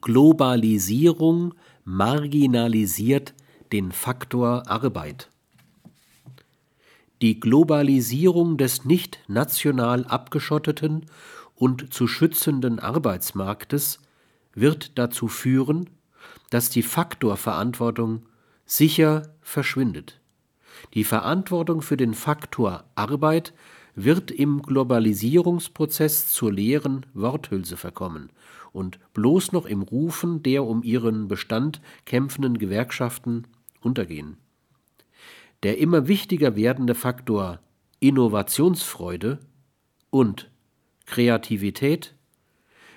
Globalisierung marginalisiert den Faktor Arbeit. Die Globalisierung des nicht national abgeschotteten und zu schützenden Arbeitsmarktes wird dazu führen, dass die Faktorverantwortung sicher verschwindet. Die Verantwortung für den Faktor Arbeit wird im Globalisierungsprozess zur leeren Worthülse verkommen und bloß noch im Rufen der um ihren Bestand kämpfenden Gewerkschaften untergehen. Der immer wichtiger werdende Faktor Innovationsfreude und Kreativität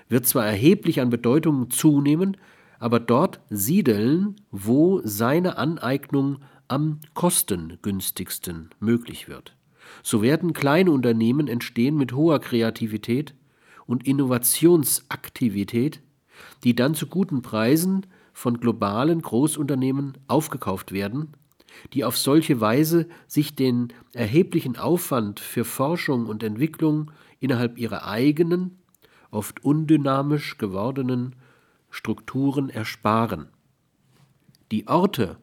wird zwar erheblich an Bedeutung zunehmen, aber dort siedeln, wo seine Aneignung am kostengünstigsten möglich wird. So werden kleine Unternehmen entstehen mit hoher Kreativität und Innovationsaktivität, die dann zu guten Preisen von globalen Großunternehmen aufgekauft werden, die auf solche Weise sich den erheblichen Aufwand für Forschung und Entwicklung innerhalb ihrer eigenen, oft undynamisch gewordenen Strukturen ersparen. Die Orte,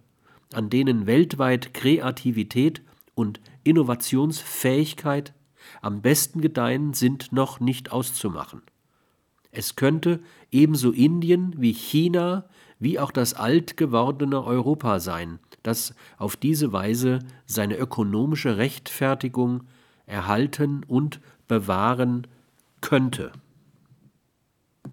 an denen weltweit Kreativität und Innovationsfähigkeit am besten gedeihen, sind noch nicht auszumachen. Es könnte ebenso Indien wie China wie auch das alt gewordene Europa sein, das auf diese Weise seine ökonomische Rechtfertigung erhalten und bewahren könnte.